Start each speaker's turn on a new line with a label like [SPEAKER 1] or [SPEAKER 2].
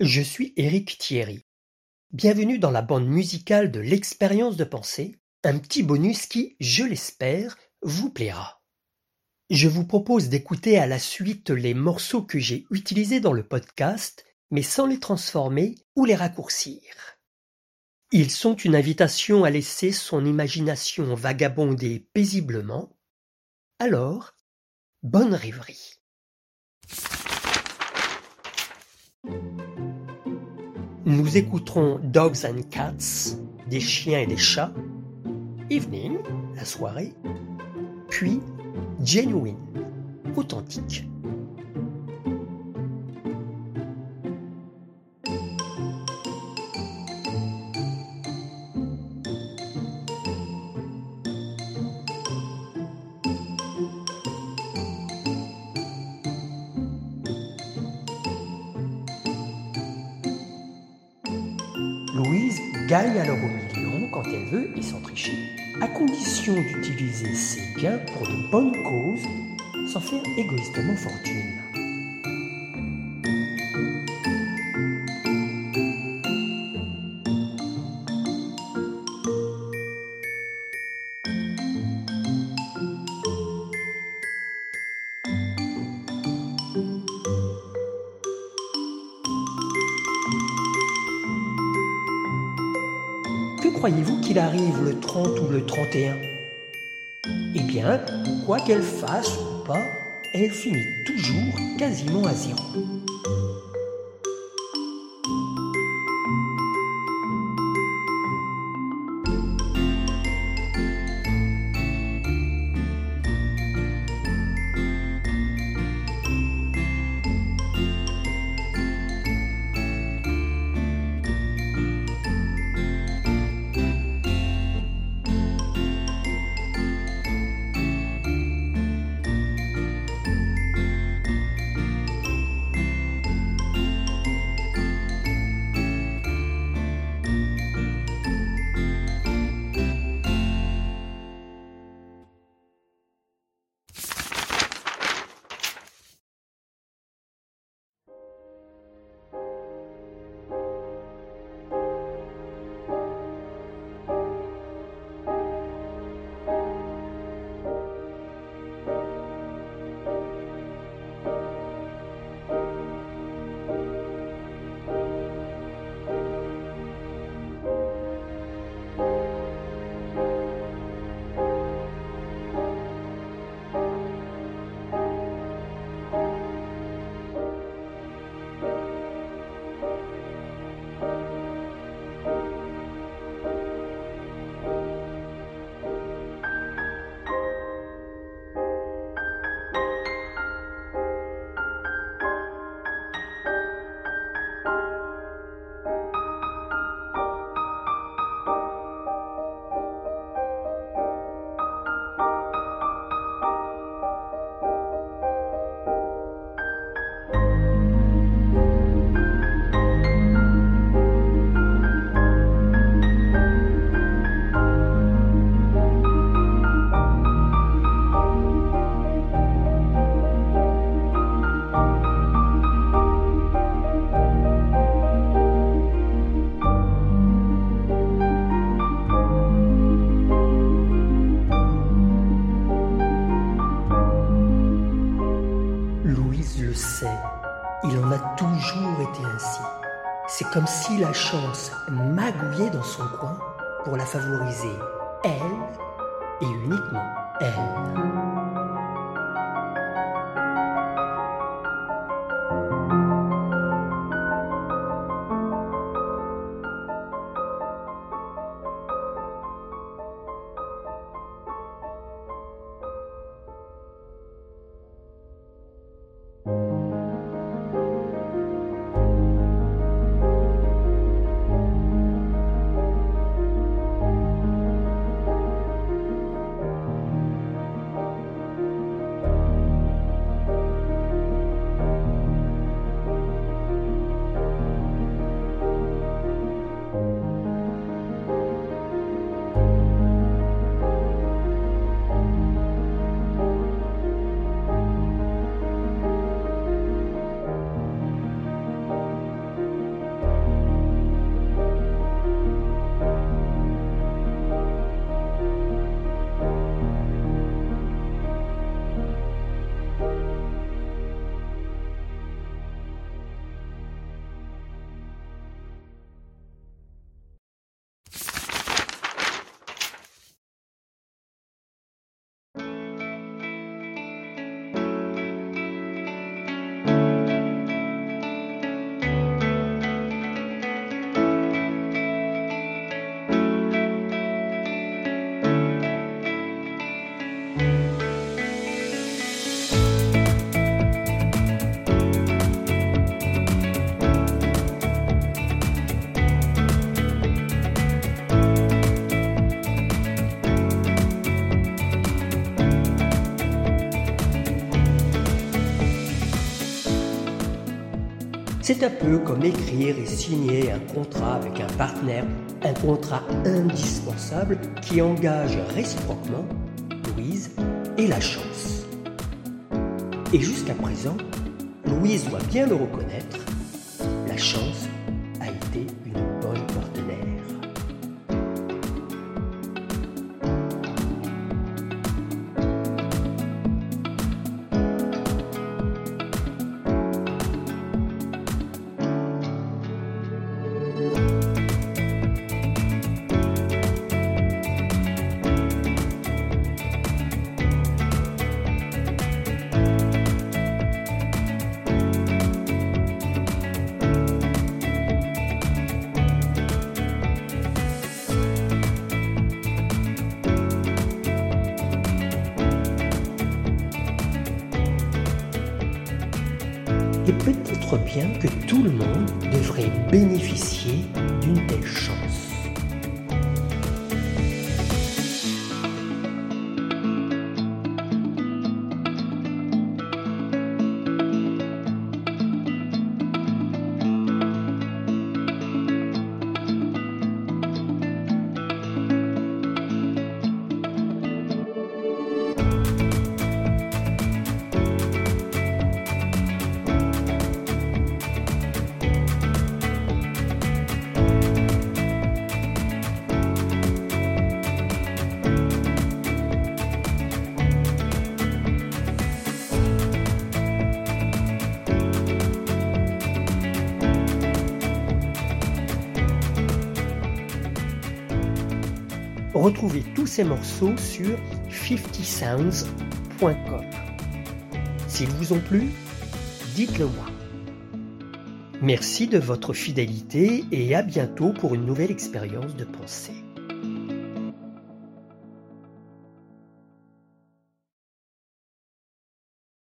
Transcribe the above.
[SPEAKER 1] Je suis Éric Thierry. Bienvenue dans la bande musicale de l'expérience de pensée, un petit bonus qui, je l'espère, vous plaira. Je vous propose d'écouter à la suite les morceaux que j'ai utilisés dans le podcast, mais sans les transformer ou les raccourcir. Ils sont une invitation à laisser son imagination vagabonder paisiblement. Alors, bonne rêverie. Nous écouterons Dogs and Cats, des chiens et des chats, Evening, la soirée, puis Genuine, authentique. Gagne alors au million quand elle veut et sans tricher, à condition d'utiliser ses gains pour de bonnes causes sans faire égoïstement fortune. Croyez-vous qu'il arrive le 30 ou le 31 Eh bien, quoi qu'elle fasse ou pas, elle finit toujours quasiment à zéro. Il en a toujours été ainsi. C'est comme si la chance magouillait dans son coin pour la favoriser, elle, et uniquement elle. C'est un peu comme écrire et signer un contrat avec un partenaire, un contrat indispensable qui engage réciproquement et la chance. Et jusqu'à présent, Louise doit bien le reconnaître, la chance et peut-être bien que tout le monde devrait bénéficier d'une telle chance. Retrouvez tous ces morceaux sur 50sounds.com. S'ils vous ont plu, dites-le moi. Merci de votre fidélité et à bientôt pour une nouvelle expérience de pensée.